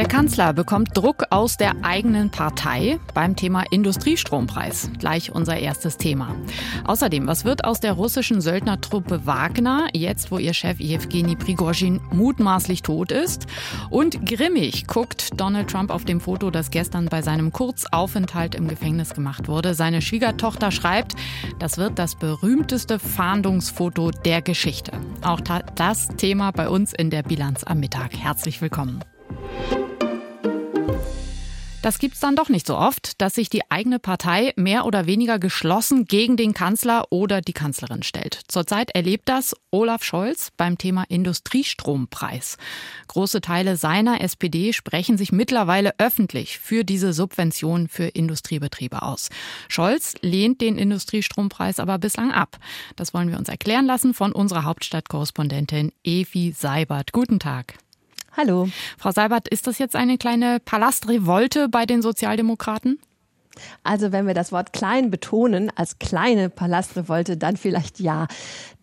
Der Kanzler bekommt Druck aus der eigenen Partei beim Thema Industriestrompreis. Gleich unser erstes Thema. Außerdem, was wird aus der russischen Söldnertruppe Wagner, jetzt wo ihr Chef Evgeny Prigozhin mutmaßlich tot ist? Und grimmig guckt Donald Trump auf dem Foto, das gestern bei seinem Kurzaufenthalt im Gefängnis gemacht wurde. Seine Schwiegertochter schreibt, das wird das berühmteste Fahndungsfoto der Geschichte. Auch das Thema bei uns in der Bilanz am Mittag. Herzlich willkommen. Das gibt's dann doch nicht so oft, dass sich die eigene Partei mehr oder weniger geschlossen gegen den Kanzler oder die Kanzlerin stellt. Zurzeit erlebt das Olaf Scholz beim Thema Industriestrompreis. Große Teile seiner SPD sprechen sich mittlerweile öffentlich für diese Subvention für Industriebetriebe aus. Scholz lehnt den Industriestrompreis aber bislang ab. Das wollen wir uns erklären lassen von unserer Hauptstadtkorrespondentin Evi Seibert. Guten Tag. Hallo. Frau Seibert, ist das jetzt eine kleine Palastrevolte bei den Sozialdemokraten? Also wenn wir das Wort klein betonen, als kleine Palastrevolte, dann vielleicht ja.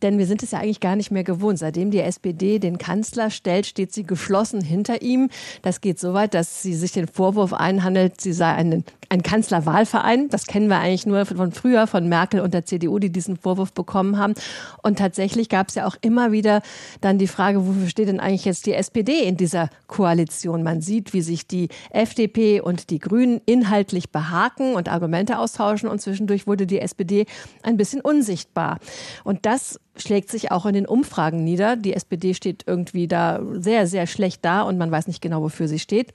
Denn wir sind es ja eigentlich gar nicht mehr gewohnt. Seitdem die SPD den Kanzler stellt, steht sie geschlossen hinter ihm. Das geht so weit, dass sie sich den Vorwurf einhandelt, sie sei ein, ein Kanzlerwahlverein. Das kennen wir eigentlich nur von früher, von Merkel und der CDU, die diesen Vorwurf bekommen haben. Und tatsächlich gab es ja auch immer wieder dann die Frage, wofür steht denn eigentlich jetzt die SPD in dieser Koalition? Man sieht, wie sich die FDP und die Grünen inhaltlich behaken und Argumente austauschen und zwischendurch wurde die SPD ein bisschen unsichtbar. Und das schlägt sich auch in den Umfragen nieder. Die SPD steht irgendwie da sehr, sehr schlecht da und man weiß nicht genau, wofür sie steht.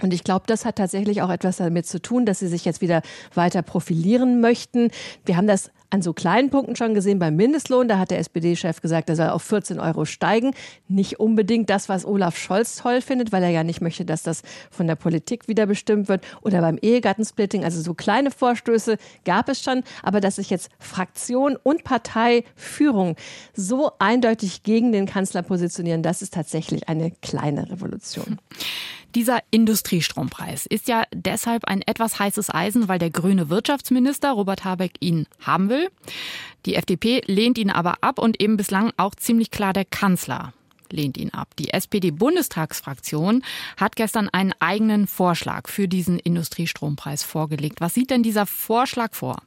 Und ich glaube, das hat tatsächlich auch etwas damit zu tun, dass sie sich jetzt wieder weiter profilieren möchten. Wir haben das an so kleinen Punkten schon gesehen beim Mindestlohn. Da hat der SPD-Chef gesagt, er soll auf 14 Euro steigen. Nicht unbedingt das, was Olaf Scholz toll findet, weil er ja nicht möchte, dass das von der Politik wieder bestimmt wird. Oder beim Ehegattensplitting. Also so kleine Vorstöße gab es schon. Aber dass sich jetzt Fraktion und Parteiführung so eindeutig gegen den Kanzler positionieren, das ist tatsächlich eine kleine Revolution. Dieser Industriestrompreis ist ja deshalb ein etwas heißes Eisen, weil der grüne Wirtschaftsminister Robert Habeck ihn haben will. Die FDP lehnt ihn aber ab und eben bislang auch ziemlich klar der Kanzler lehnt ihn ab. Die SPD-Bundestagsfraktion hat gestern einen eigenen Vorschlag für diesen Industriestrompreis vorgelegt. Was sieht denn dieser Vorschlag vor?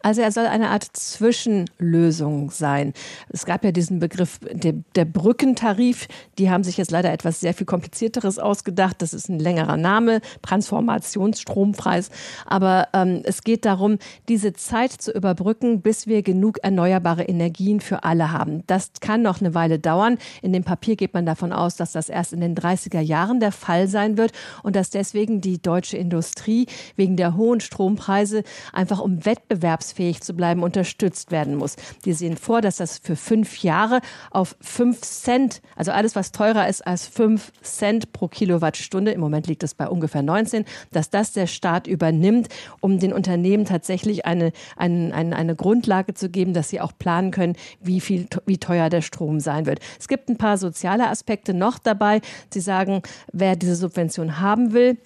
Also er soll eine Art Zwischenlösung sein. Es gab ja diesen Begriff der, der, Brückentarif. Die haben sich jetzt leider etwas sehr viel komplizierteres ausgedacht. Das ist ein längerer Name, Transformationsstrompreis. Aber ähm, es geht darum, diese Zeit zu überbrücken, bis wir genug erneuerbare Energien für alle haben. Das kann noch eine Weile dauern. In dem Papier geht man davon aus, dass das erst in den 30er Jahren der Fall sein wird und dass deswegen die deutsche Industrie wegen der hohen Strompreise einfach um Wettbewerb wettbewerbsfähig zu bleiben, unterstützt werden muss. Die sehen vor, dass das für fünf Jahre auf fünf Cent, also alles, was teurer ist als fünf Cent pro Kilowattstunde, im Moment liegt es bei ungefähr 19, dass das der Staat übernimmt, um den Unternehmen tatsächlich eine, eine, eine, eine Grundlage zu geben, dass sie auch planen können, wie viel, wie teuer der Strom sein wird. Es gibt ein paar soziale Aspekte noch dabei. Sie sagen, wer diese Subvention haben will,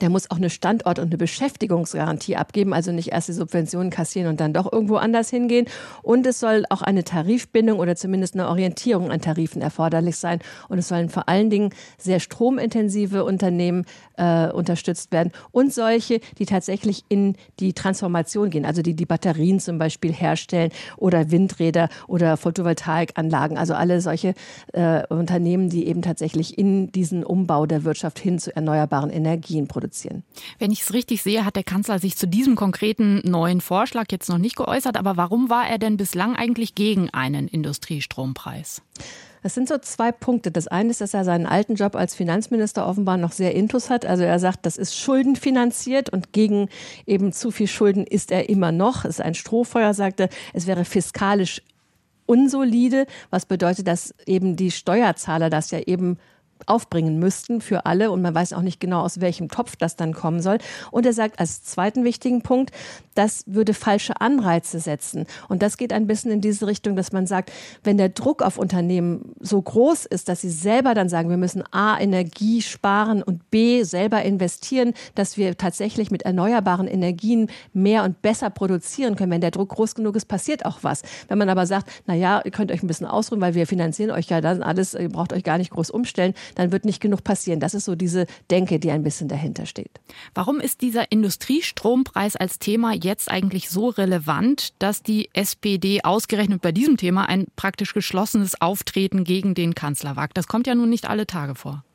der muss auch eine Standort- und eine Beschäftigungsgarantie abgeben, also nicht erst die Subventionen kassieren und dann doch irgendwo anders hingehen. Und es soll auch eine Tarifbindung oder zumindest eine Orientierung an Tarifen erforderlich sein. Und es sollen vor allen Dingen sehr stromintensive Unternehmen äh, unterstützt werden und solche, die tatsächlich in die Transformation gehen, also die die Batterien zum Beispiel herstellen oder Windräder oder Photovoltaikanlagen, also alle solche äh, Unternehmen, die eben tatsächlich in diesen Umbau der Wirtschaft hin zu erneuerbaren Energien produzieren. Wenn ich es richtig sehe, hat der Kanzler sich zu diesem konkreten neuen Vorschlag jetzt noch nicht geäußert. Aber warum war er denn bislang eigentlich gegen einen Industriestrompreis? Das sind so zwei Punkte. Das eine ist, dass er seinen alten Job als Finanzminister offenbar noch sehr intus hat. Also er sagt, das ist schuldenfinanziert und gegen eben zu viel Schulden ist er immer noch. Es ist ein Strohfeuer, sagte, es wäre fiskalisch unsolide, was bedeutet, dass eben die Steuerzahler das ja eben aufbringen müssten für alle und man weiß auch nicht genau, aus welchem Topf das dann kommen soll. Und er sagt als zweiten wichtigen Punkt, das würde falsche Anreize setzen. Und das geht ein bisschen in diese Richtung, dass man sagt, wenn der Druck auf Unternehmen so groß ist, dass sie selber dann sagen, wir müssen A, Energie sparen und B, selber investieren, dass wir tatsächlich mit erneuerbaren Energien mehr und besser produzieren können. Wenn der Druck groß genug ist, passiert auch was. Wenn man aber sagt, na ja, ihr könnt euch ein bisschen ausruhen, weil wir finanzieren euch ja dann alles, ihr braucht euch gar nicht groß umstellen, dann wird nicht genug passieren. Das ist so diese Denke, die ein bisschen dahinter steht. Warum ist dieser Industriestrompreis als Thema jetzt eigentlich so relevant, dass die SPD ausgerechnet bei diesem Thema ein praktisch geschlossenes Auftreten gegen den Kanzler wagt? Das kommt ja nun nicht alle Tage vor.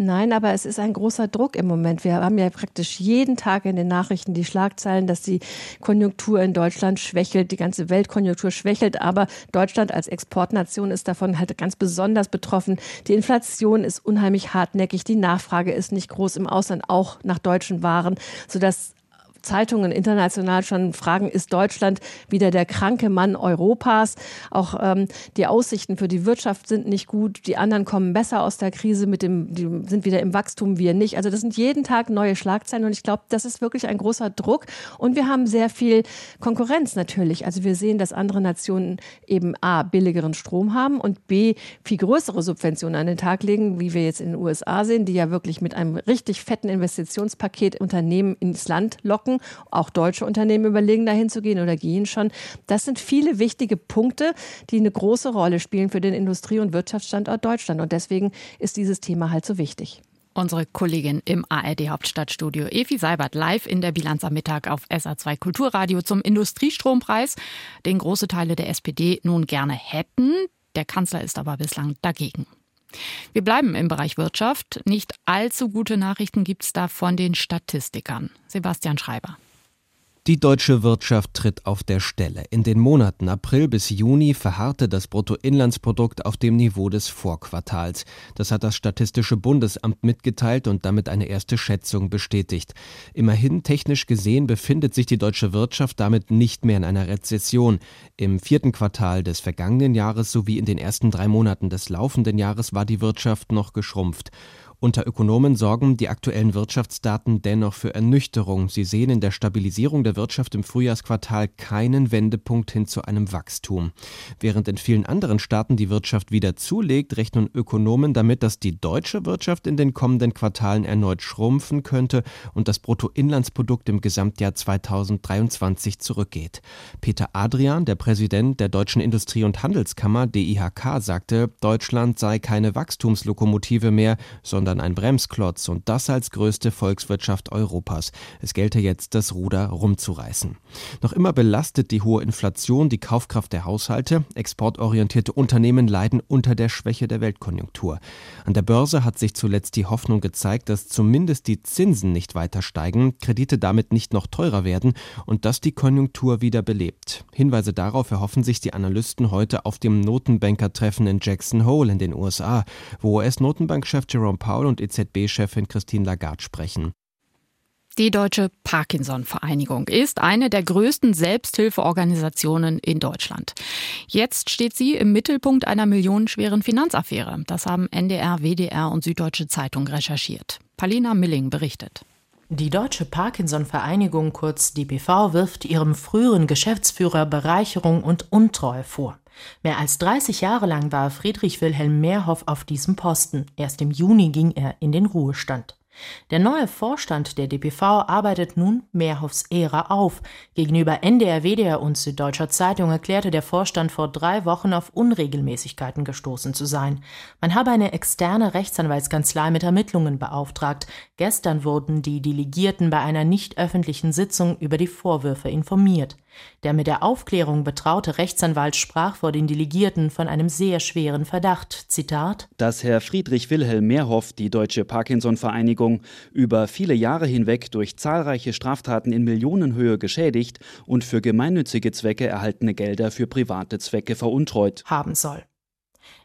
Nein, aber es ist ein großer Druck im Moment. Wir haben ja praktisch jeden Tag in den Nachrichten die Schlagzeilen, dass die Konjunktur in Deutschland schwächelt, die ganze Weltkonjunktur schwächelt, aber Deutschland als Exportnation ist davon halt ganz besonders betroffen. Die Inflation ist unheimlich hartnäckig, die Nachfrage ist nicht groß im Ausland, auch nach deutschen Waren, sodass Zeitungen international schon fragen, ist Deutschland wieder der kranke Mann Europas? Auch ähm, die Aussichten für die Wirtschaft sind nicht gut. Die anderen kommen besser aus der Krise mit dem, die sind wieder im Wachstum, wir nicht. Also das sind jeden Tag neue Schlagzeilen und ich glaube, das ist wirklich ein großer Druck. Und wir haben sehr viel Konkurrenz natürlich. Also wir sehen, dass andere Nationen eben A, billigeren Strom haben und B, viel größere Subventionen an den Tag legen, wie wir jetzt in den USA sehen, die ja wirklich mit einem richtig fetten Investitionspaket Unternehmen ins Land locken auch deutsche Unternehmen überlegen, dahin zu gehen oder gehen schon. Das sind viele wichtige Punkte, die eine große Rolle spielen für den Industrie- und Wirtschaftsstandort Deutschland. Und deswegen ist dieses Thema halt so wichtig. Unsere Kollegin im ARD Hauptstadtstudio Evi Seibert live in der Bilanz am Mittag auf SA2 Kulturradio zum Industriestrompreis, den große Teile der SPD nun gerne hätten. Der Kanzler ist aber bislang dagegen. Wir bleiben im Bereich Wirtschaft. Nicht allzu gute Nachrichten gibt es da von den Statistikern. Sebastian Schreiber. Die deutsche Wirtschaft tritt auf der Stelle. In den Monaten April bis Juni verharrte das Bruttoinlandsprodukt auf dem Niveau des Vorquartals. Das hat das Statistische Bundesamt mitgeteilt und damit eine erste Schätzung bestätigt. Immerhin technisch gesehen befindet sich die deutsche Wirtschaft damit nicht mehr in einer Rezession. Im vierten Quartal des vergangenen Jahres sowie in den ersten drei Monaten des laufenden Jahres war die Wirtschaft noch geschrumpft. Unter Ökonomen sorgen die aktuellen Wirtschaftsdaten dennoch für Ernüchterung. Sie sehen in der Stabilisierung der Wirtschaft im Frühjahrsquartal keinen Wendepunkt hin zu einem Wachstum. Während in vielen anderen Staaten die Wirtschaft wieder zulegt, rechnen Ökonomen damit, dass die deutsche Wirtschaft in den kommenden Quartalen erneut schrumpfen könnte und das Bruttoinlandsprodukt im Gesamtjahr 2023 zurückgeht. Peter Adrian, der Präsident der Deutschen Industrie- und Handelskammer DIHK, sagte, Deutschland sei keine Wachstumslokomotive mehr, sondern sondern ein Bremsklotz und das als größte Volkswirtschaft Europas. Es gelte jetzt, das Ruder rumzureißen. Noch immer belastet die hohe Inflation die Kaufkraft der Haushalte. Exportorientierte Unternehmen leiden unter der Schwäche der Weltkonjunktur. An der Börse hat sich zuletzt die Hoffnung gezeigt, dass zumindest die Zinsen nicht weiter steigen, Kredite damit nicht noch teurer werden und dass die Konjunktur wieder belebt. Hinweise darauf erhoffen sich die Analysten heute auf dem Notenbankertreffen in Jackson Hole in den USA, wo US-Notenbankchef Jerome Powell Paul und EZB-Chefin Christine Lagarde sprechen. Die Deutsche Parkinson-Vereinigung ist eine der größten Selbsthilfeorganisationen in Deutschland. Jetzt steht sie im Mittelpunkt einer millionenschweren Finanzaffäre. Das haben NDR, WDR und Süddeutsche Zeitung recherchiert. Palina Milling berichtet. Die Deutsche Parkinson-Vereinigung, kurz DPV, wirft ihrem früheren Geschäftsführer Bereicherung und Untreue vor. Mehr als 30 Jahre lang war Friedrich Wilhelm Mehrhoff auf diesem Posten. Erst im Juni ging er in den Ruhestand. Der neue Vorstand der DPV arbeitet nun Mehrhoffs Ära auf. Gegenüber NDR, WDR und Süddeutscher Zeitung erklärte der Vorstand vor drei Wochen auf Unregelmäßigkeiten gestoßen zu sein. Man habe eine externe Rechtsanwaltskanzlei mit Ermittlungen beauftragt. Gestern wurden die Delegierten bei einer nicht öffentlichen Sitzung über die Vorwürfe informiert. Der mit der Aufklärung betraute Rechtsanwalt sprach vor den Delegierten von einem sehr schweren Verdacht. Zitat: Dass Herr Friedrich Wilhelm Mehrhoff die Deutsche Parkinson-Vereinigung über viele Jahre hinweg durch zahlreiche Straftaten in Millionenhöhe geschädigt und für gemeinnützige Zwecke erhaltene Gelder für private Zwecke veruntreut haben soll.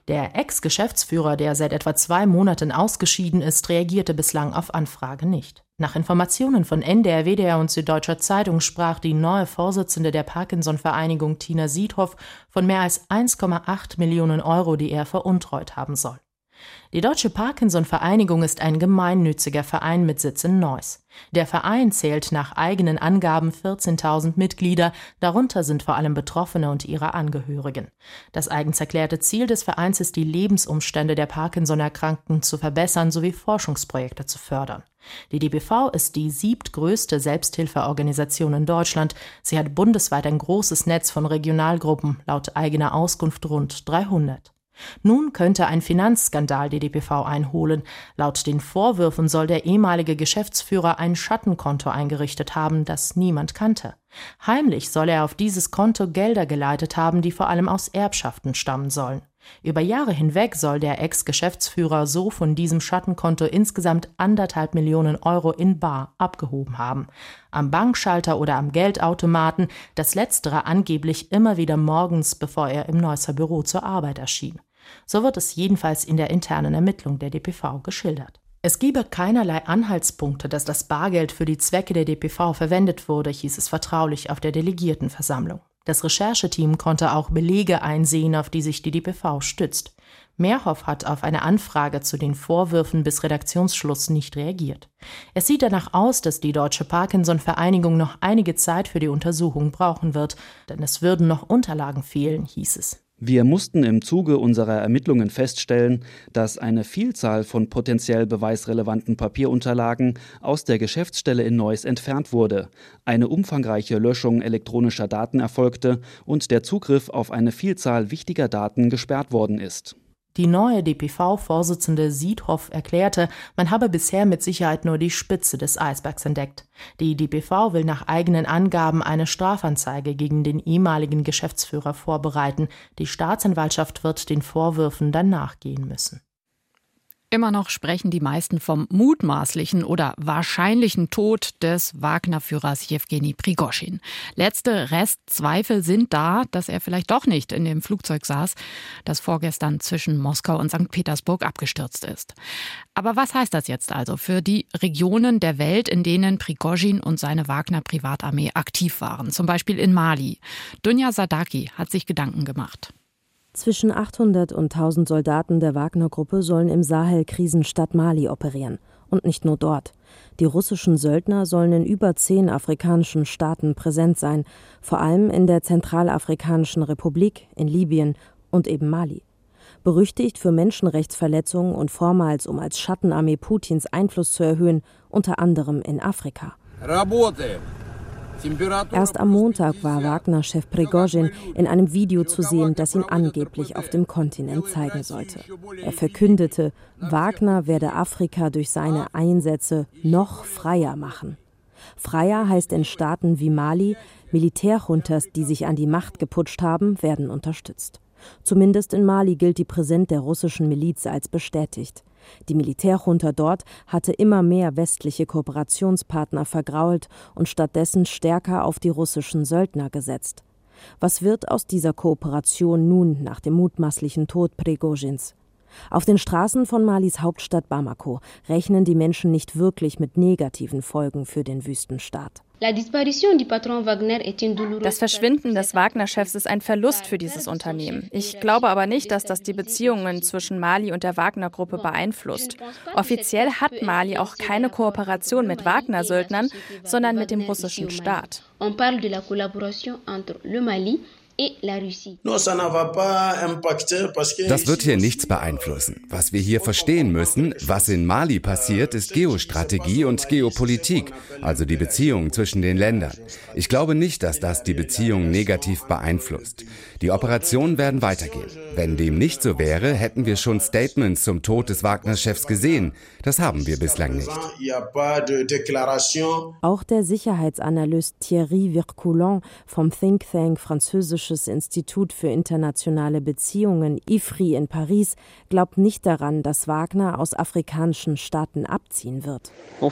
Der Ex-Geschäftsführer, der seit etwa zwei Monaten ausgeschieden ist, reagierte bislang auf Anfrage nicht. Nach Informationen von NDR, WDR und Süddeutscher Zeitung sprach die neue Vorsitzende der Parkinson-Vereinigung Tina Siedhoff von mehr als 1,8 Millionen Euro, die er veruntreut haben soll. Die Deutsche Parkinson-Vereinigung ist ein gemeinnütziger Verein mit Sitz in Neuss. Der Verein zählt nach eigenen Angaben 14.000 Mitglieder, darunter sind vor allem Betroffene und ihre Angehörigen. Das eigens erklärte Ziel des Vereins ist, die Lebensumstände der Parkinson-Erkrankten zu verbessern sowie Forschungsprojekte zu fördern. Die DBV ist die siebtgrößte Selbsthilfeorganisation in Deutschland. Sie hat bundesweit ein großes Netz von Regionalgruppen, laut eigener Auskunft rund 300. Nun könnte ein Finanzskandal die DPV einholen. Laut den Vorwürfen soll der ehemalige Geschäftsführer ein Schattenkonto eingerichtet haben, das niemand kannte. Heimlich soll er auf dieses Konto Gelder geleitet haben, die vor allem aus Erbschaften stammen sollen. Über Jahre hinweg soll der Ex-Geschäftsführer so von diesem Schattenkonto insgesamt anderthalb Millionen Euro in Bar abgehoben haben. Am Bankschalter oder am Geldautomaten, das letztere angeblich immer wieder morgens, bevor er im Neusser Büro zur Arbeit erschien. So wird es jedenfalls in der internen Ermittlung der DPV geschildert. Es gebe keinerlei Anhaltspunkte, dass das Bargeld für die Zwecke der DPV verwendet wurde, hieß es vertraulich auf der Delegiertenversammlung. Das Rechercheteam konnte auch Belege einsehen, auf die sich die DPV stützt. Mehrhoff hat auf eine Anfrage zu den Vorwürfen bis Redaktionsschluss nicht reagiert. Es sieht danach aus, dass die Deutsche Parkinson-Vereinigung noch einige Zeit für die Untersuchung brauchen wird, denn es würden noch Unterlagen fehlen, hieß es. Wir mussten im Zuge unserer Ermittlungen feststellen, dass eine Vielzahl von potenziell beweisrelevanten Papierunterlagen aus der Geschäftsstelle in Neuss entfernt wurde, eine umfangreiche Löschung elektronischer Daten erfolgte und der Zugriff auf eine Vielzahl wichtiger Daten gesperrt worden ist. Die neue DPV-Vorsitzende Siedhoff erklärte, man habe bisher mit Sicherheit nur die Spitze des Eisbergs entdeckt. Die DPV will nach eigenen Angaben eine Strafanzeige gegen den ehemaligen Geschäftsführer vorbereiten. Die Staatsanwaltschaft wird den Vorwürfen dann nachgehen müssen. Immer noch sprechen die meisten vom mutmaßlichen oder wahrscheinlichen Tod des Wagner-Führers Jewgeni Prigoschin. Letzte Restzweifel sind da, dass er vielleicht doch nicht in dem Flugzeug saß, das vorgestern zwischen Moskau und St. Petersburg abgestürzt ist. Aber was heißt das jetzt also für die Regionen der Welt, in denen Prigoschin und seine Wagner-Privatarmee aktiv waren, zum Beispiel in Mali? Dunja Sadaki hat sich Gedanken gemacht. Zwischen 800 und 1000 Soldaten der Wagner-Gruppe sollen im Sahel-Krisenstadt Mali operieren. Und nicht nur dort. Die russischen Söldner sollen in über zehn afrikanischen Staaten präsent sein, vor allem in der Zentralafrikanischen Republik, in Libyen und eben Mali. Berüchtigt für Menschenrechtsverletzungen und vormals, um als Schattenarmee Putins Einfluss zu erhöhen, unter anderem in Afrika. Rabote. Erst am Montag war Wagner-Chef Prigozhin in einem Video zu sehen, das ihn angeblich auf dem Kontinent zeigen sollte. Er verkündete, Wagner werde Afrika durch seine Einsätze noch freier machen. Freier heißt in Staaten wie Mali, Militärjuntas, die sich an die Macht geputscht haben, werden unterstützt. Zumindest in Mali gilt die Präsenz der russischen Miliz als bestätigt. Die Militärjunta dort hatte immer mehr westliche Kooperationspartner vergrault und stattdessen stärker auf die russischen Söldner gesetzt. Was wird aus dieser Kooperation nun nach dem mutmaßlichen Tod Prigozhins? Auf den Straßen von Malis Hauptstadt Bamako rechnen die Menschen nicht wirklich mit negativen Folgen für den Wüstenstaat. Das Verschwinden des Wagner-Chefs ist ein Verlust für dieses Unternehmen. Ich glaube aber nicht, dass das die Beziehungen zwischen Mali und der Wagner-Gruppe beeinflusst. Offiziell hat Mali auch keine Kooperation mit Wagner-Söldnern, sondern mit dem russischen Staat. On parle de la collaboration entre le Mali das wird hier nichts beeinflussen. Was wir hier verstehen müssen, was in Mali passiert, ist Geostrategie und Geopolitik, also die Beziehungen zwischen den Ländern. Ich glaube nicht, dass das die Beziehungen negativ beeinflusst. Die Operationen werden weitergehen. Wenn dem nicht so wäre, hätten wir schon Statements zum Tod des Wagner-Chefs gesehen. Das haben wir bislang nicht. Auch der Sicherheitsanalyst Thierry Vircoulon vom Think Tank Französisches Institut für internationale Beziehungen IFRI in Paris glaubt nicht daran, dass Wagner aus afrikanischen Staaten abziehen wird. Euh,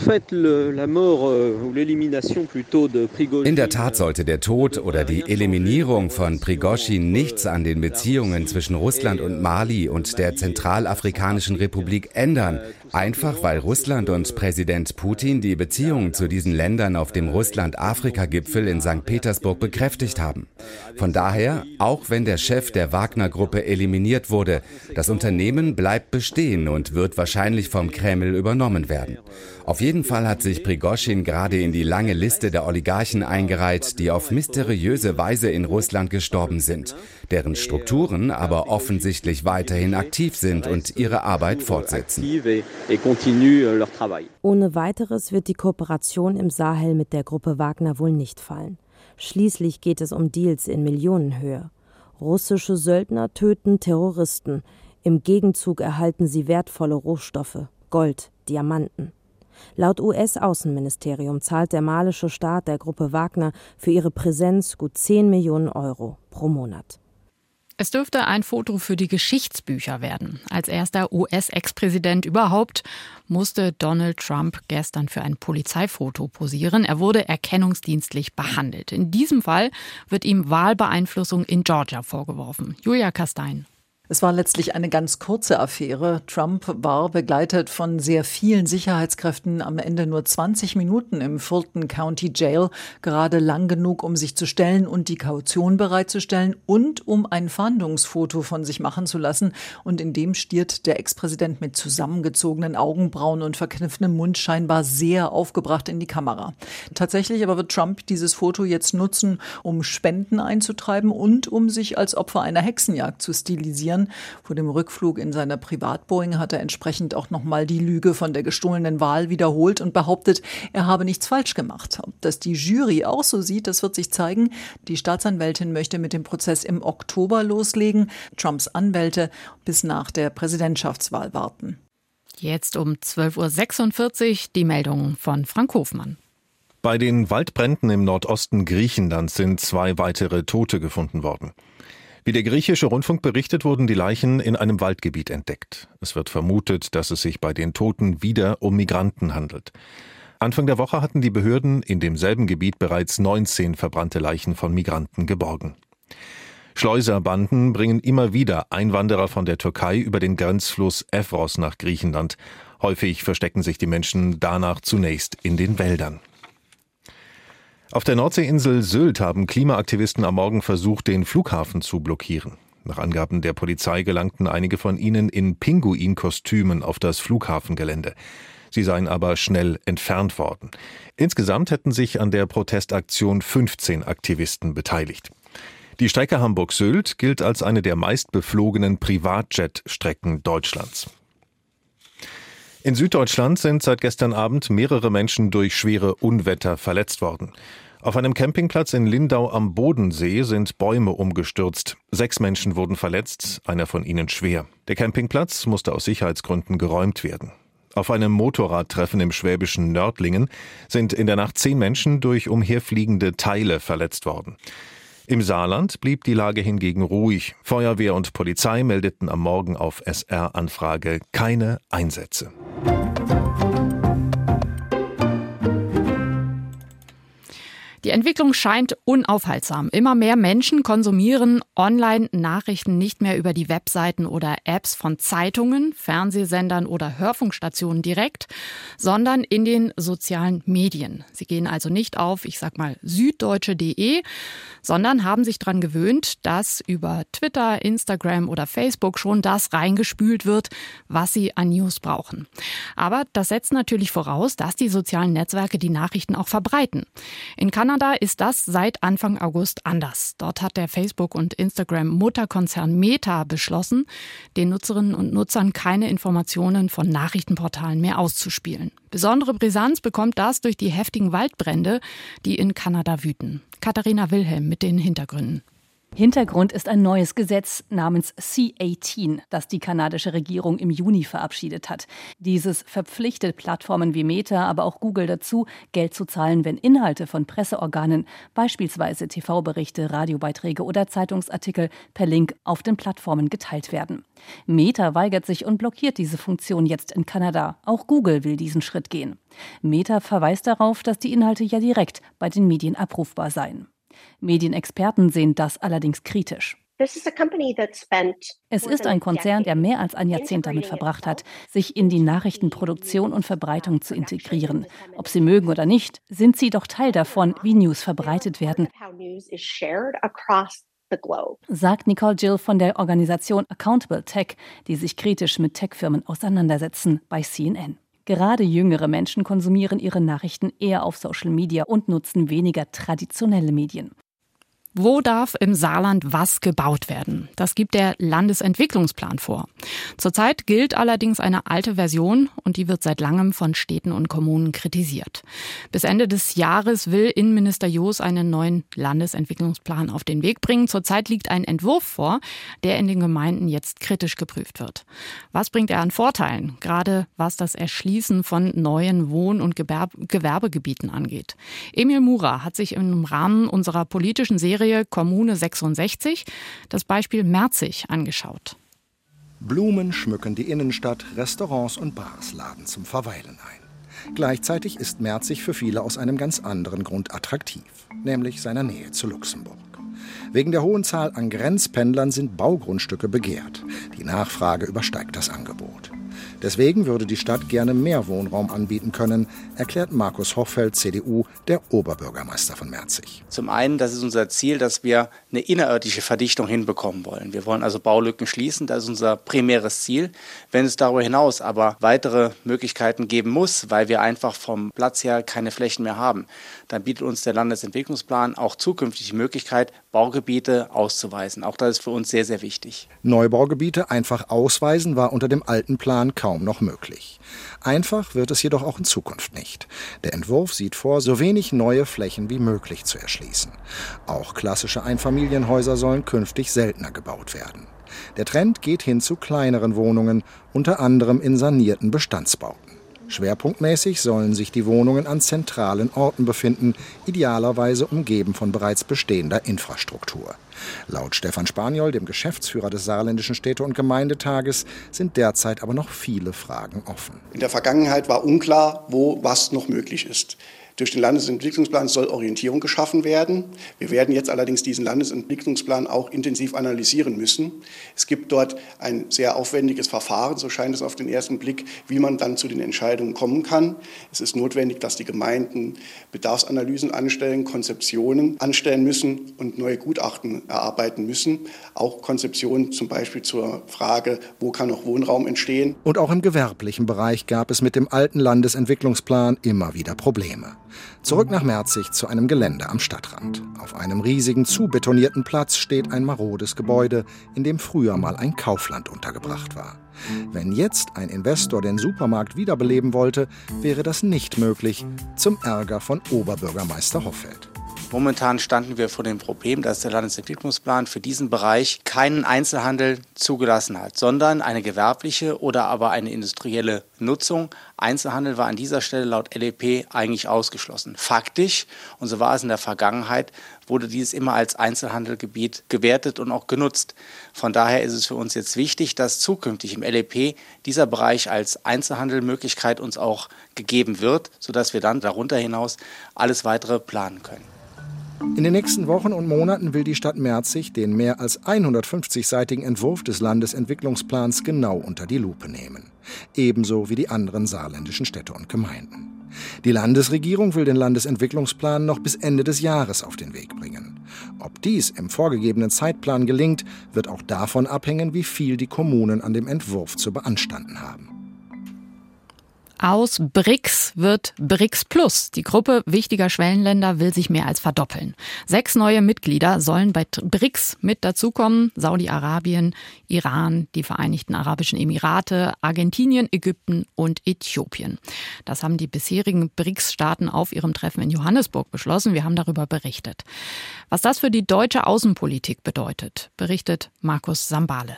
in der Tat sollte der Tod oder die Eliminierung von Prigozhin nichts an den Beziehungen zwischen Russland und Mali und der Zentralafrikanischen Republik ändern, einfach weil Russland und Präsident Putin die Beziehungen zu diesen Ländern auf dem Russland-Afrika-Gipfel in St. Petersburg bekräftigt haben. Von Daher, auch wenn der Chef der Wagner-Gruppe eliminiert wurde, das Unternehmen bleibt bestehen und wird wahrscheinlich vom Kreml übernommen werden. Auf jeden Fall hat sich Prigoschin gerade in die lange Liste der Oligarchen eingereiht, die auf mysteriöse Weise in Russland gestorben sind, deren Strukturen aber offensichtlich weiterhin aktiv sind und ihre Arbeit fortsetzen. Ohne weiteres wird die Kooperation im Sahel mit der Gruppe Wagner wohl nicht fallen. Schließlich geht es um Deals in Millionenhöhe. Russische Söldner töten Terroristen. Im Gegenzug erhalten sie wertvolle Rohstoffe, Gold, Diamanten. Laut US-Außenministerium zahlt der malische Staat der Gruppe Wagner für ihre Präsenz gut 10 Millionen Euro pro Monat. Es dürfte ein Foto für die Geschichtsbücher werden. Als erster US-Ex-Präsident überhaupt musste Donald Trump gestern für ein Polizeifoto posieren. Er wurde erkennungsdienstlich behandelt. In diesem Fall wird ihm Wahlbeeinflussung in Georgia vorgeworfen. Julia Kastein. Es war letztlich eine ganz kurze Affäre. Trump war begleitet von sehr vielen Sicherheitskräften am Ende nur 20 Minuten im Fulton County Jail, gerade lang genug, um sich zu stellen und die Kaution bereitzustellen und um ein Fahndungsfoto von sich machen zu lassen. Und in dem stiert der Ex-Präsident mit zusammengezogenen Augenbrauen und verkniffenem Mund scheinbar sehr aufgebracht in die Kamera. Tatsächlich aber wird Trump dieses Foto jetzt nutzen, um Spenden einzutreiben und um sich als Opfer einer Hexenjagd zu stilisieren. Jahren. Vor dem Rückflug in seiner Privatboeing hat er entsprechend auch nochmal die Lüge von der gestohlenen Wahl wiederholt und behauptet, er habe nichts falsch gemacht. Ob das die Jury auch so sieht, das wird sich zeigen. Die Staatsanwältin möchte mit dem Prozess im Oktober loslegen. Trumps Anwälte bis nach der Präsidentschaftswahl warten. Jetzt um 12.46 Uhr die Meldung von Frank Hofmann. Bei den Waldbränden im Nordosten Griechenlands sind zwei weitere Tote gefunden worden. Wie der griechische Rundfunk berichtet, wurden die Leichen in einem Waldgebiet entdeckt. Es wird vermutet, dass es sich bei den Toten wieder um Migranten handelt. Anfang der Woche hatten die Behörden in demselben Gebiet bereits 19 verbrannte Leichen von Migranten geborgen. Schleuserbanden bringen immer wieder Einwanderer von der Türkei über den Grenzfluss Evros nach Griechenland. Häufig verstecken sich die Menschen danach zunächst in den Wäldern. Auf der Nordseeinsel Sylt haben Klimaaktivisten am Morgen versucht, den Flughafen zu blockieren. Nach Angaben der Polizei gelangten einige von ihnen in Pinguinkostümen auf das Flughafengelände. Sie seien aber schnell entfernt worden. Insgesamt hätten sich an der Protestaktion 15 Aktivisten beteiligt. Die Strecke Hamburg-Sylt gilt als eine der meistbeflogenen Privatjet-Strecken Deutschlands. In Süddeutschland sind seit gestern Abend mehrere Menschen durch schwere Unwetter verletzt worden. Auf einem Campingplatz in Lindau am Bodensee sind Bäume umgestürzt. Sechs Menschen wurden verletzt, einer von ihnen schwer. Der Campingplatz musste aus Sicherheitsgründen geräumt werden. Auf einem Motorradtreffen im schwäbischen Nördlingen sind in der Nacht zehn Menschen durch umherfliegende Teile verletzt worden. Im Saarland blieb die Lage hingegen ruhig. Feuerwehr und Polizei meldeten am Morgen auf SR-Anfrage keine Einsätze. Die Entwicklung scheint unaufhaltsam. Immer mehr Menschen konsumieren Online-Nachrichten nicht mehr über die Webseiten oder Apps von Zeitungen, Fernsehsendern oder Hörfunkstationen direkt, sondern in den sozialen Medien. Sie gehen also nicht auf, ich sag mal, süddeutsche.de, sondern haben sich daran gewöhnt, dass über Twitter, Instagram oder Facebook schon das reingespült wird, was sie an News brauchen. Aber das setzt natürlich voraus, dass die sozialen Netzwerke die Nachrichten auch verbreiten. In Kanada Kanada ist das seit Anfang August anders. Dort hat der Facebook- und Instagram-Mutterkonzern Meta beschlossen, den Nutzerinnen und Nutzern keine Informationen von Nachrichtenportalen mehr auszuspielen. Besondere Brisanz bekommt das durch die heftigen Waldbrände, die in Kanada wüten. Katharina Wilhelm mit den Hintergründen. Hintergrund ist ein neues Gesetz namens C18, das die kanadische Regierung im Juni verabschiedet hat. Dieses verpflichtet Plattformen wie Meta, aber auch Google dazu, Geld zu zahlen, wenn Inhalte von Presseorganen, beispielsweise TV-Berichte, Radiobeiträge oder Zeitungsartikel, per Link auf den Plattformen geteilt werden. Meta weigert sich und blockiert diese Funktion jetzt in Kanada. Auch Google will diesen Schritt gehen. Meta verweist darauf, dass die Inhalte ja direkt bei den Medien abrufbar seien. Medienexperten sehen das allerdings kritisch. Es ist ein Konzern, der mehr als ein Jahrzehnt damit verbracht hat, sich in die Nachrichtenproduktion und Verbreitung zu integrieren. Ob sie mögen oder nicht, sind sie doch Teil davon, wie News verbreitet werden. Sagt Nicole Jill von der Organisation Accountable Tech, die sich kritisch mit Tech-Firmen auseinandersetzen, bei CNN. Gerade jüngere Menschen konsumieren ihre Nachrichten eher auf Social Media und nutzen weniger traditionelle Medien. Wo darf im Saarland was gebaut werden? Das gibt der Landesentwicklungsplan vor. Zurzeit gilt allerdings eine alte Version und die wird seit langem von Städten und Kommunen kritisiert. Bis Ende des Jahres will Innenminister Joos einen neuen Landesentwicklungsplan auf den Weg bringen. Zurzeit liegt ein Entwurf vor, der in den Gemeinden jetzt kritisch geprüft wird. Was bringt er an Vorteilen, gerade was das Erschließen von neuen Wohn- und Gewerbegebieten angeht? Emil Mura hat sich im Rahmen unserer politischen Serie Serie Kommune 66 das Beispiel Merzig angeschaut. Blumen schmücken die Innenstadt, Restaurants und Bars laden zum Verweilen ein. Gleichzeitig ist Merzig für viele aus einem ganz anderen Grund attraktiv, nämlich seiner Nähe zu Luxemburg. Wegen der hohen Zahl an Grenzpendlern sind Baugrundstücke begehrt. Die Nachfrage übersteigt das Angebot. Deswegen würde die Stadt gerne mehr Wohnraum anbieten können, erklärt Markus Hochfeld, CDU, der Oberbürgermeister von Merzig. Zum einen, das ist unser Ziel, dass wir eine innerörtliche Verdichtung hinbekommen wollen. Wir wollen also Baulücken schließen, das ist unser primäres Ziel. Wenn es darüber hinaus aber weitere Möglichkeiten geben muss, weil wir einfach vom Platz her keine Flächen mehr haben, dann bietet uns der Landesentwicklungsplan auch zukünftig die Möglichkeit, Baugebiete auszuweisen. Auch das ist für uns sehr, sehr wichtig. Neubaugebiete einfach ausweisen war unter dem alten Plan kaum noch möglich. Einfach wird es jedoch auch in Zukunft nicht. Der Entwurf sieht vor, so wenig neue Flächen wie möglich zu erschließen. Auch klassische Einfamilienhäuser sollen künftig seltener gebaut werden. Der Trend geht hin zu kleineren Wohnungen, unter anderem in sanierten Bestandsbauten. Schwerpunktmäßig sollen sich die Wohnungen an zentralen Orten befinden, idealerweise umgeben von bereits bestehender Infrastruktur. Laut Stefan Spaniol, dem Geschäftsführer des Saarländischen Städte- und Gemeindetages, sind derzeit aber noch viele Fragen offen. In der Vergangenheit war unklar, wo was noch möglich ist. Durch den Landesentwicklungsplan soll Orientierung geschaffen werden. Wir werden jetzt allerdings diesen Landesentwicklungsplan auch intensiv analysieren müssen. Es gibt dort ein sehr aufwendiges Verfahren, so scheint es auf den ersten Blick, wie man dann zu den Entscheidungen kommen kann. Es ist notwendig, dass die Gemeinden Bedarfsanalysen anstellen, Konzeptionen anstellen müssen und neue Gutachten erarbeiten müssen. Auch Konzeptionen zum Beispiel zur Frage, wo kann noch Wohnraum entstehen. Und auch im gewerblichen Bereich gab es mit dem alten Landesentwicklungsplan immer wieder Probleme. Zurück nach Merzig zu einem Gelände am Stadtrand. Auf einem riesigen zubetonierten Platz steht ein marodes Gebäude, in dem früher mal ein Kaufland untergebracht war. Wenn jetzt ein Investor den Supermarkt wiederbeleben wollte, wäre das nicht möglich, zum Ärger von Oberbürgermeister Hoffeld. Momentan standen wir vor dem Problem, dass der Landesentwicklungsplan für diesen Bereich keinen Einzelhandel zugelassen hat, sondern eine gewerbliche oder aber eine industrielle Nutzung. Einzelhandel war an dieser Stelle laut LEP eigentlich ausgeschlossen. Faktisch, und so war es in der Vergangenheit, wurde dies immer als Einzelhandelgebiet gewertet und auch genutzt. Von daher ist es für uns jetzt wichtig, dass zukünftig im LEP dieser Bereich als Einzelhandelmöglichkeit uns auch gegeben wird, sodass wir dann darunter hinaus alles weitere planen können. In den nächsten Wochen und Monaten will die Stadt Merzig den mehr als 150-seitigen Entwurf des Landesentwicklungsplans genau unter die Lupe nehmen. Ebenso wie die anderen saarländischen Städte und Gemeinden. Die Landesregierung will den Landesentwicklungsplan noch bis Ende des Jahres auf den Weg bringen. Ob dies im vorgegebenen Zeitplan gelingt, wird auch davon abhängen, wie viel die Kommunen an dem Entwurf zu beanstanden haben. Aus BRICS wird BRICS Plus. Die Gruppe wichtiger Schwellenländer will sich mehr als verdoppeln. Sechs neue Mitglieder sollen bei BRICS mit dazukommen. Saudi-Arabien, Iran, die Vereinigten Arabischen Emirate, Argentinien, Ägypten und Äthiopien. Das haben die bisherigen BRICS-Staaten auf ihrem Treffen in Johannesburg beschlossen. Wir haben darüber berichtet. Was das für die deutsche Außenpolitik bedeutet, berichtet Markus Sambale.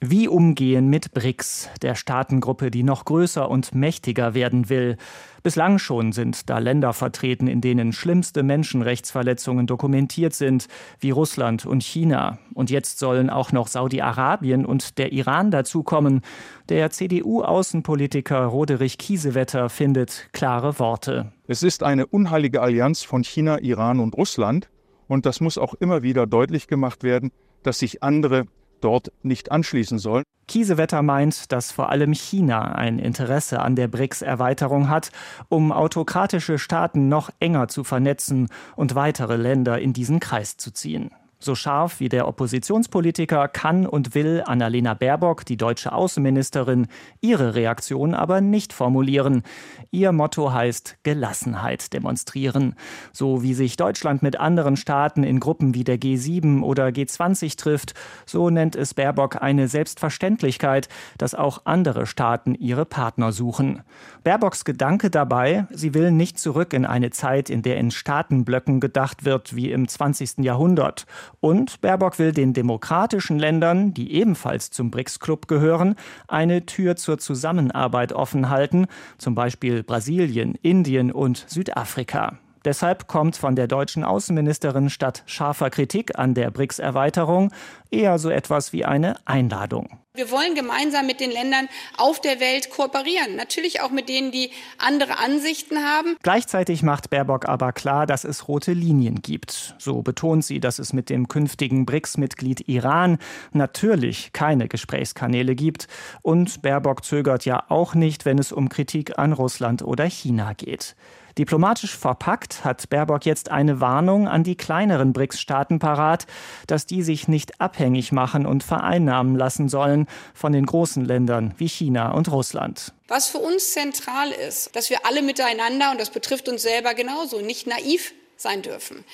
Wie umgehen mit BRICS, der Staatengruppe, die noch größer und mächtiger werden will? Bislang schon sind da Länder vertreten, in denen schlimmste Menschenrechtsverletzungen dokumentiert sind, wie Russland und China. Und jetzt sollen auch noch Saudi-Arabien und der Iran dazukommen. Der CDU-Außenpolitiker Roderich Kiesewetter findet klare Worte. Es ist eine unheilige Allianz von China, Iran und Russland. Und das muss auch immer wieder deutlich gemacht werden, dass sich andere dort nicht anschließen sollen. Kiesewetter meint, dass vor allem China ein Interesse an der BRICS-Erweiterung hat, um autokratische Staaten noch enger zu vernetzen und weitere Länder in diesen Kreis zu ziehen. So scharf wie der Oppositionspolitiker kann und will Annalena Baerbock, die deutsche Außenministerin, ihre Reaktion aber nicht formulieren. Ihr Motto heißt Gelassenheit demonstrieren. So wie sich Deutschland mit anderen Staaten in Gruppen wie der G7 oder G20 trifft, so nennt es Baerbock eine Selbstverständlichkeit, dass auch andere Staaten ihre Partner suchen. Baerbocks Gedanke dabei, sie will nicht zurück in eine Zeit, in der in Staatenblöcken gedacht wird wie im 20. Jahrhundert. Und Baerbock will den demokratischen Ländern, die ebenfalls zum BRICS-Club gehören, eine Tür zur Zusammenarbeit offen halten, zum Beispiel Brasilien, Indien und Südafrika. Deshalb kommt von der deutschen Außenministerin statt scharfer Kritik an der BRICS-Erweiterung eher so etwas wie eine Einladung. Wir wollen gemeinsam mit den Ländern auf der Welt kooperieren. Natürlich auch mit denen, die andere Ansichten haben. Gleichzeitig macht Baerbock aber klar, dass es rote Linien gibt. So betont sie, dass es mit dem künftigen BRICS-Mitglied Iran natürlich keine Gesprächskanäle gibt. Und Baerbock zögert ja auch nicht, wenn es um Kritik an Russland oder China geht. Diplomatisch verpackt hat Baerbock jetzt eine Warnung an die kleineren BRICS-Staaten parat, dass die sich nicht abhängig machen und vereinnahmen lassen sollen von den großen Ländern wie China und Russland. Was für uns zentral ist, dass wir alle miteinander, und das betrifft uns selber genauso, nicht naiv sein dürfen.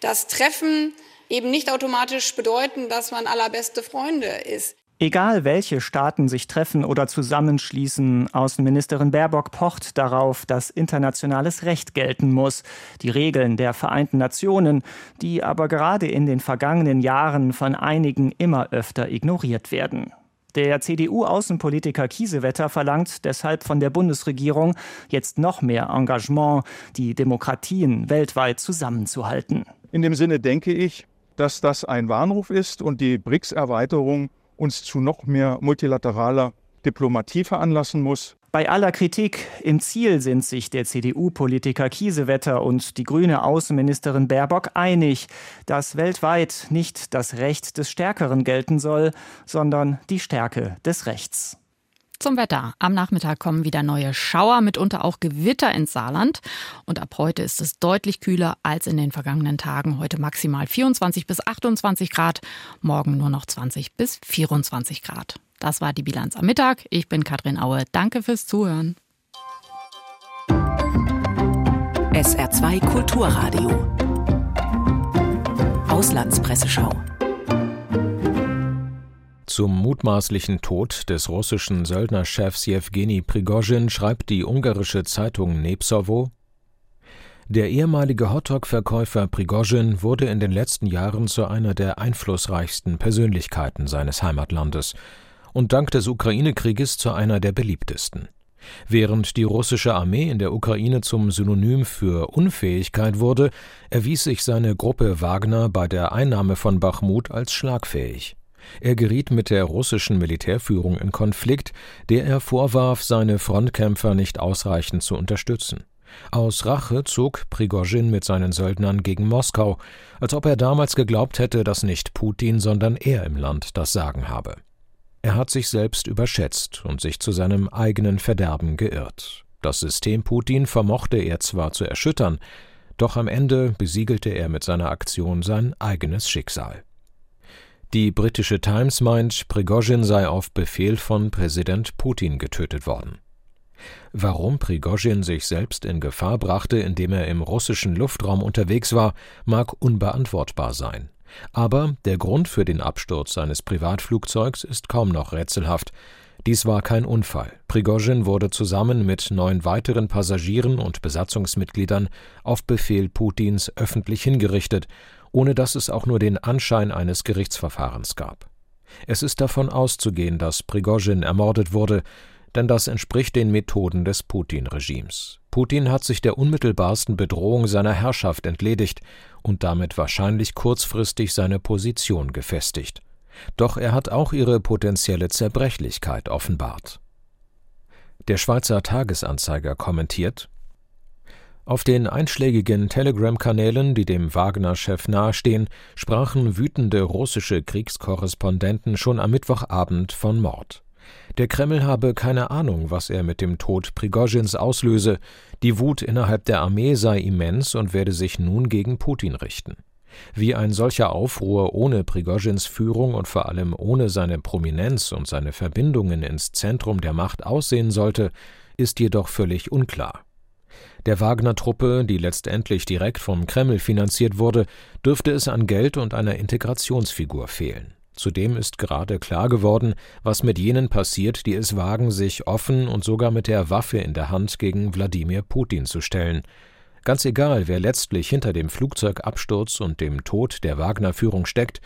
Das Treffen eben nicht automatisch bedeuten, dass man allerbeste Freunde ist. Egal welche Staaten sich treffen oder zusammenschließen, Außenministerin Baerbock pocht darauf, dass internationales Recht gelten muss, die Regeln der Vereinten Nationen, die aber gerade in den vergangenen Jahren von einigen immer öfter ignoriert werden. Der CDU-Außenpolitiker Kiesewetter verlangt deshalb von der Bundesregierung jetzt noch mehr Engagement, die Demokratien weltweit zusammenzuhalten. In dem Sinne denke ich, dass das ein Warnruf ist und die BRICS-Erweiterung uns zu noch mehr multilateraler Diplomatie veranlassen muss. Bei aller Kritik im Ziel sind sich der CDU-Politiker Kiesewetter und die grüne Außenministerin Baerbock einig, dass weltweit nicht das Recht des Stärkeren gelten soll, sondern die Stärke des Rechts. Zum Wetter. Am Nachmittag kommen wieder neue Schauer, mitunter auch Gewitter ins Saarland. Und ab heute ist es deutlich kühler als in den vergangenen Tagen. Heute maximal 24 bis 28 Grad, morgen nur noch 20 bis 24 Grad. Das war die Bilanz am Mittag. Ich bin Katrin Aue. Danke fürs Zuhören. SR2 Kulturradio. Auslandspresseschau. Zum mutmaßlichen Tod des russischen Söldnerchefs Jewgeni Prigozhin schreibt die ungarische Zeitung Nepsovo Der ehemalige Hotdog-Verkäufer Prigozhin wurde in den letzten Jahren zu einer der einflussreichsten Persönlichkeiten seines Heimatlandes und dank des Ukraine-Krieges zu einer der beliebtesten. Während die russische Armee in der Ukraine zum Synonym für Unfähigkeit wurde, erwies sich seine Gruppe Wagner bei der Einnahme von Bachmut als schlagfähig. Er geriet mit der russischen Militärführung in Konflikt, der er vorwarf, seine Frontkämpfer nicht ausreichend zu unterstützen. Aus Rache zog Prigozhin mit seinen Söldnern gegen Moskau, als ob er damals geglaubt hätte, dass nicht Putin, sondern er im Land das Sagen habe. Er hat sich selbst überschätzt und sich zu seinem eigenen Verderben geirrt. Das System Putin vermochte er zwar zu erschüttern, doch am Ende besiegelte er mit seiner Aktion sein eigenes Schicksal. Die britische Times meint, Prigozhin sei auf Befehl von Präsident Putin getötet worden. Warum Prigozhin sich selbst in Gefahr brachte, indem er im russischen Luftraum unterwegs war, mag unbeantwortbar sein. Aber der Grund für den Absturz seines Privatflugzeugs ist kaum noch rätselhaft. Dies war kein Unfall. Prigozhin wurde zusammen mit neun weiteren Passagieren und Besatzungsmitgliedern auf Befehl Putins öffentlich hingerichtet ohne dass es auch nur den Anschein eines Gerichtsverfahrens gab. Es ist davon auszugehen, dass Prigozhin ermordet wurde, denn das entspricht den Methoden des Putin-Regimes. Putin hat sich der unmittelbarsten Bedrohung seiner Herrschaft entledigt und damit wahrscheinlich kurzfristig seine Position gefestigt. Doch er hat auch ihre potenzielle Zerbrechlichkeit offenbart. Der Schweizer Tagesanzeiger kommentiert auf den einschlägigen Telegram-Kanälen, die dem Wagner-Chef nahestehen, sprachen wütende russische Kriegskorrespondenten schon am Mittwochabend von Mord. Der Kreml habe keine Ahnung, was er mit dem Tod Prigozhins auslöse, die Wut innerhalb der Armee sei immens und werde sich nun gegen Putin richten. Wie ein solcher Aufruhr ohne Prigozhins Führung und vor allem ohne seine Prominenz und seine Verbindungen ins Zentrum der Macht aussehen sollte, ist jedoch völlig unklar. Der Wagner-Truppe, die letztendlich direkt vom Kreml finanziert wurde, dürfte es an Geld und einer Integrationsfigur fehlen. Zudem ist gerade klar geworden, was mit jenen passiert, die es wagen, sich offen und sogar mit der Waffe in der Hand gegen Wladimir Putin zu stellen. Ganz egal, wer letztlich hinter dem Flugzeugabsturz und dem Tod der Wagner-Führung steckt,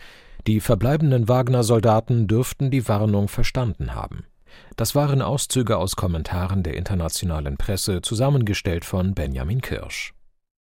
die verbleibenden Wagner-Soldaten dürften die Warnung verstanden haben. Das waren Auszüge aus Kommentaren der internationalen Presse, zusammengestellt von Benjamin Kirsch.